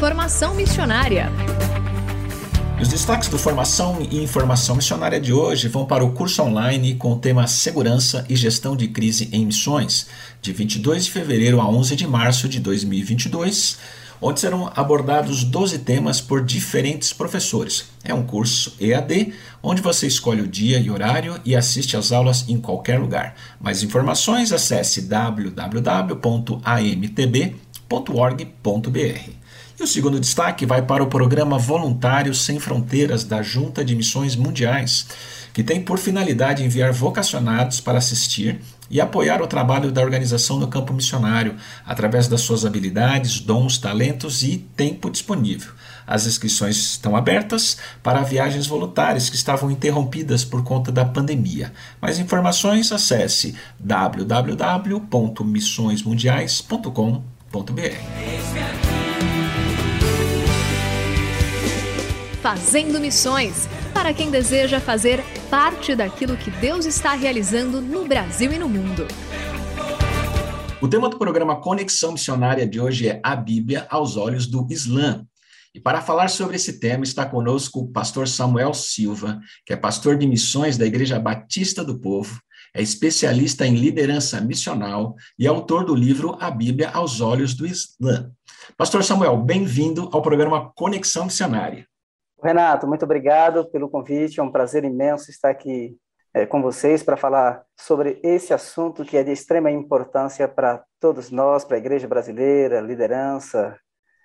Informação Missionária. Os destaques do Formação e Informação Missionária de hoje vão para o curso online com o tema Segurança e Gestão de Crise em Missões, de 22 de fevereiro a 11 de março de 2022, onde serão abordados 12 temas por diferentes professores. É um curso EAD, onde você escolhe o dia e horário e assiste às aulas em qualquer lugar. Mais informações, acesse www.amtb.org.br. E o segundo destaque vai para o programa Voluntários Sem Fronteiras da Junta de Missões Mundiais, que tem por finalidade enviar vocacionados para assistir e apoiar o trabalho da organização no campo missionário, através das suas habilidades, dons, talentos e tempo disponível. As inscrições estão abertas para viagens voluntárias que estavam interrompidas por conta da pandemia. Mais informações acesse www.missõesmundiais.com.br. Fazendo Missões para quem deseja fazer parte daquilo que Deus está realizando no Brasil e no mundo. O tema do programa Conexão Missionária de hoje é a Bíblia aos olhos do Islã. E para falar sobre esse tema está conosco o pastor Samuel Silva, que é pastor de missões da Igreja Batista do Povo, é especialista em liderança missional e autor do livro A Bíblia aos olhos do Islã. Pastor Samuel, bem-vindo ao programa Conexão Missionária. Renato, muito obrigado pelo convite. É um prazer imenso estar aqui é, com vocês para falar sobre esse assunto que é de extrema importância para todos nós, para a igreja brasileira, liderança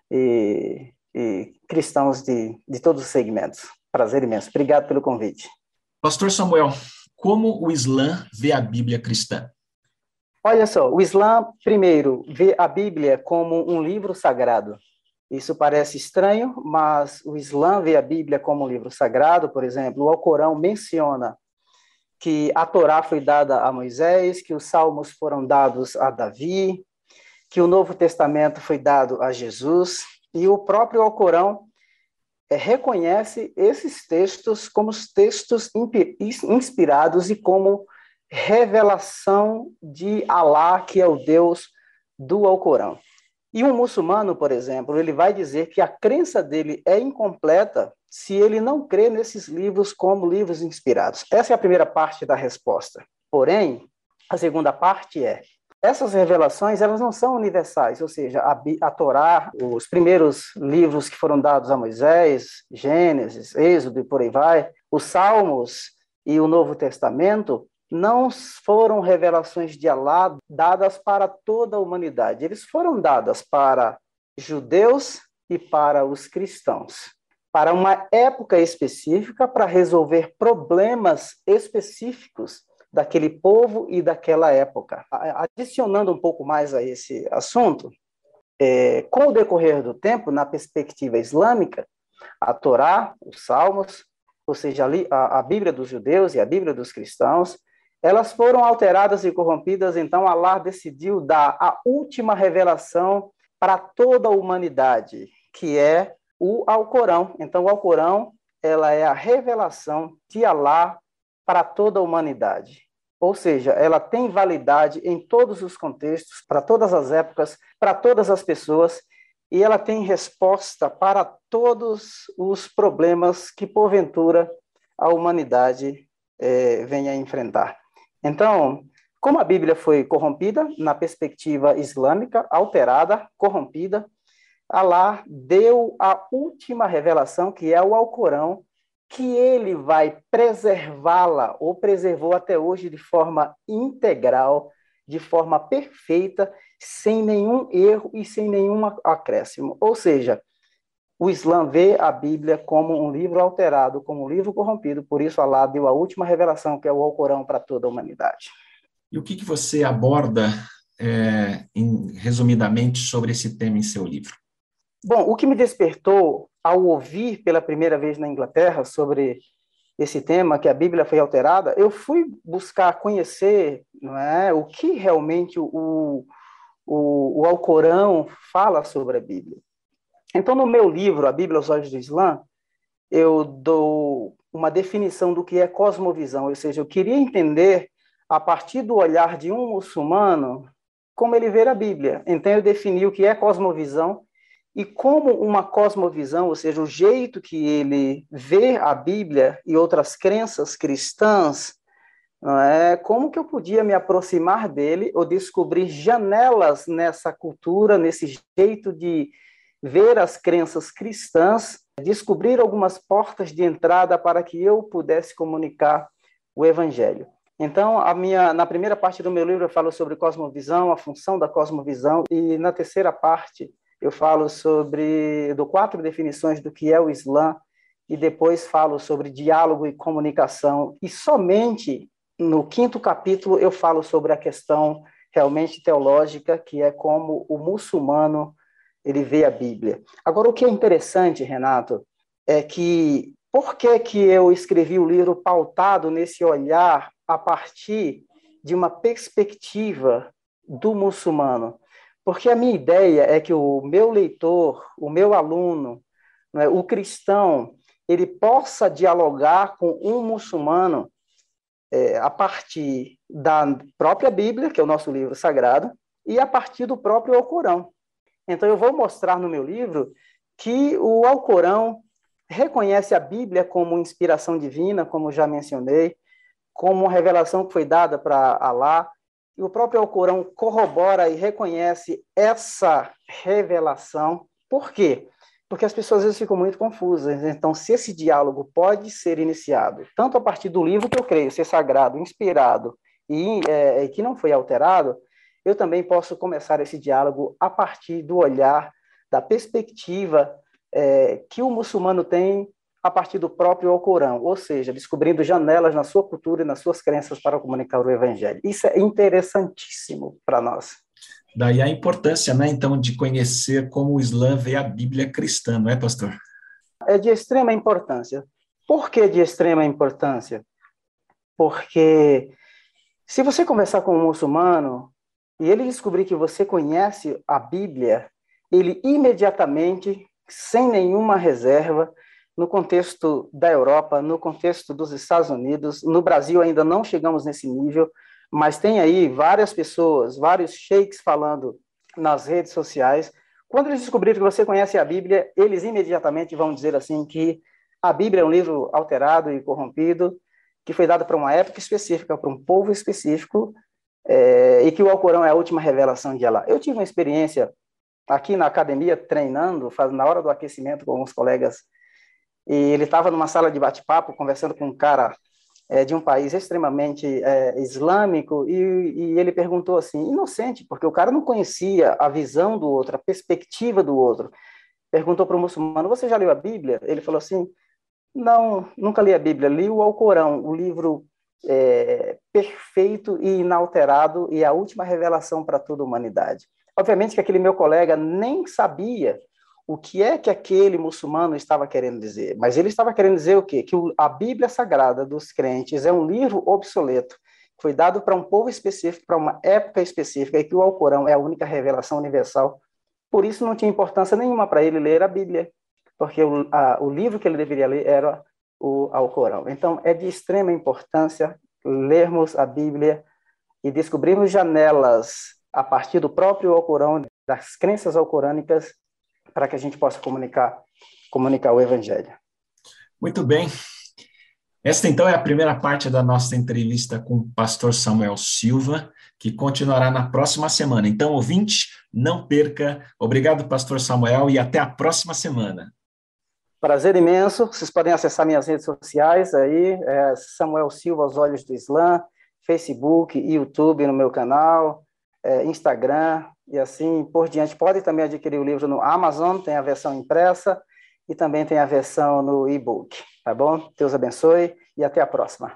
e, e cristãos de, de todos os segmentos. Prazer imenso. Obrigado pelo convite. Pastor Samuel, como o Islã vê a Bíblia cristã? Olha só, o Islã, primeiro, vê a Bíblia como um livro sagrado. Isso parece estranho, mas o Islã vê a Bíblia como um livro sagrado, por exemplo, o Alcorão menciona que a Torá foi dada a Moisés, que os salmos foram dados a Davi, que o Novo Testamento foi dado a Jesus, e o próprio Alcorão é, reconhece esses textos como os textos inspirados e como revelação de Alá, que é o Deus do Alcorão. E um muçulmano, por exemplo, ele vai dizer que a crença dele é incompleta se ele não crê nesses livros como livros inspirados. Essa é a primeira parte da resposta. Porém, a segunda parte é essas revelações elas não são universais, ou seja, a, a Torá, os primeiros livros que foram dados a Moisés, Gênesis, Êxodo e por aí vai, os Salmos e o Novo Testamento, não foram revelações de Alá dadas para toda a humanidade. Eles foram dadas para judeus e para os cristãos, para uma época específica, para resolver problemas específicos daquele povo e daquela época. Adicionando um pouco mais a esse assunto, é, com o decorrer do tempo, na perspectiva islâmica, a Torá, os Salmos, ou seja, a, a Bíblia dos judeus e a Bíblia dos cristãos, elas foram alteradas e corrompidas, então Allah decidiu dar a última revelação para toda a humanidade, que é o Alcorão. Então, o Alcorão ela é a revelação de Alá para toda a humanidade. Ou seja, ela tem validade em todos os contextos, para todas as épocas, para todas as pessoas, e ela tem resposta para todos os problemas que, porventura, a humanidade é, venha enfrentar. Então, como a Bíblia foi corrompida, na perspectiva islâmica, alterada, corrompida, Allah deu a última revelação, que é o Alcorão, que ele vai preservá-la, ou preservou até hoje de forma integral, de forma perfeita, sem nenhum erro e sem nenhum acréscimo. Ou seja, o Islã vê a Bíblia como um livro alterado, como um livro corrompido, por isso Allah deu a última revelação, que é o Alcorão, para toda a humanidade. E o que, que você aborda, é, em, resumidamente, sobre esse tema em seu livro? Bom, o que me despertou ao ouvir pela primeira vez na Inglaterra sobre esse tema, que a Bíblia foi alterada, eu fui buscar conhecer não é, o que realmente o, o, o Alcorão fala sobre a Bíblia. Então, no meu livro, A Bíblia aos Olhos do Islã, eu dou uma definição do que é cosmovisão, ou seja, eu queria entender, a partir do olhar de um muçulmano, como ele vê a Bíblia. Então, eu defini o que é cosmovisão e como uma cosmovisão, ou seja, o jeito que ele vê a Bíblia e outras crenças cristãs, é? como que eu podia me aproximar dele ou descobrir janelas nessa cultura, nesse jeito de ver as crenças cristãs, descobrir algumas portas de entrada para que eu pudesse comunicar o evangelho. Então, a minha, na primeira parte do meu livro eu falo sobre cosmovisão, a função da cosmovisão, e na terceira parte eu falo sobre do quatro definições do que é o Islã e depois falo sobre diálogo e comunicação e somente no quinto capítulo eu falo sobre a questão realmente teológica que é como o muçulmano ele vê a Bíblia. Agora o que é interessante, Renato, é que por que que eu escrevi o livro pautado nesse olhar a partir de uma perspectiva do muçulmano? Porque a minha ideia é que o meu leitor, o meu aluno, né, o cristão, ele possa dialogar com um muçulmano é, a partir da própria Bíblia, que é o nosso livro sagrado, e a partir do próprio Alcorão. Então, eu vou mostrar no meu livro que o Alcorão reconhece a Bíblia como inspiração divina, como já mencionei, como revelação que foi dada para Alá, e o próprio Alcorão corrobora e reconhece essa revelação. Por quê? Porque as pessoas às vezes ficam muito confusas. Então, se esse diálogo pode ser iniciado tanto a partir do livro que eu creio ser sagrado, inspirado e é, que não foi alterado, eu também posso começar esse diálogo a partir do olhar, da perspectiva é, que o muçulmano tem a partir do próprio Alcorão, ou seja, descobrindo janelas na sua cultura e nas suas crenças para comunicar o evangelho. Isso é interessantíssimo para nós. Daí a importância, né, então, de conhecer como o Islã vê a Bíblia cristã, não é, pastor? É de extrema importância. Por que de extrema importância? Porque se você conversar com um muçulmano e ele descobrir que você conhece a Bíblia, ele imediatamente, sem nenhuma reserva, no contexto da Europa, no contexto dos Estados Unidos, no Brasil ainda não chegamos nesse nível, mas tem aí várias pessoas, vários sheiks falando nas redes sociais. Quando eles descobrirem que você conhece a Bíblia, eles imediatamente vão dizer assim que a Bíblia é um livro alterado e corrompido, que foi dado para uma época específica, para um povo específico, é, e que o Alcorão é a última revelação de Allah. Eu tive uma experiência aqui na academia, treinando, na hora do aquecimento com alguns colegas e ele estava numa sala de bate-papo conversando com um cara é, de um país extremamente é, islâmico e, e, ele perguntou assim, inocente, porque o cara não conhecia a visão do outro, a perspectiva do outro. Perguntou para o muçulmano: Você já leu a Bíblia? Ele falou assim: Não, nunca li a Bíblia. Li o Alcorão, o livro é, perfeito e inalterado e a última revelação para toda a humanidade. Obviamente que aquele meu colega nem sabia o que é que aquele muçulmano estava querendo dizer. Mas ele estava querendo dizer o quê? Que a Bíblia Sagrada dos crentes é um livro obsoleto, foi dado para um povo específico, para uma época específica, e que o Alcorão é a única revelação universal. Por isso não tinha importância nenhuma para ele ler a Bíblia, porque o, a, o livro que ele deveria ler era o Alcorão. Então, é de extrema importância lermos a Bíblia e descobrirmos janelas a partir do próprio Alcorão, das crenças alcorânicas, para que a gente possa comunicar, comunicar o Evangelho. Muito bem. Esta então é a primeira parte da nossa entrevista com o pastor Samuel Silva, que continuará na próxima semana. Então, ouvinte, não perca. Obrigado, pastor Samuel, e até a próxima semana. Prazer imenso. Vocês podem acessar minhas redes sociais aí, é Samuel Silva aos Olhos do Islã, Facebook, YouTube no meu canal, é, Instagram e assim por diante. Podem também adquirir o livro no Amazon, tem a versão impressa e também tem a versão no e-book. Tá bom? Deus abençoe e até a próxima.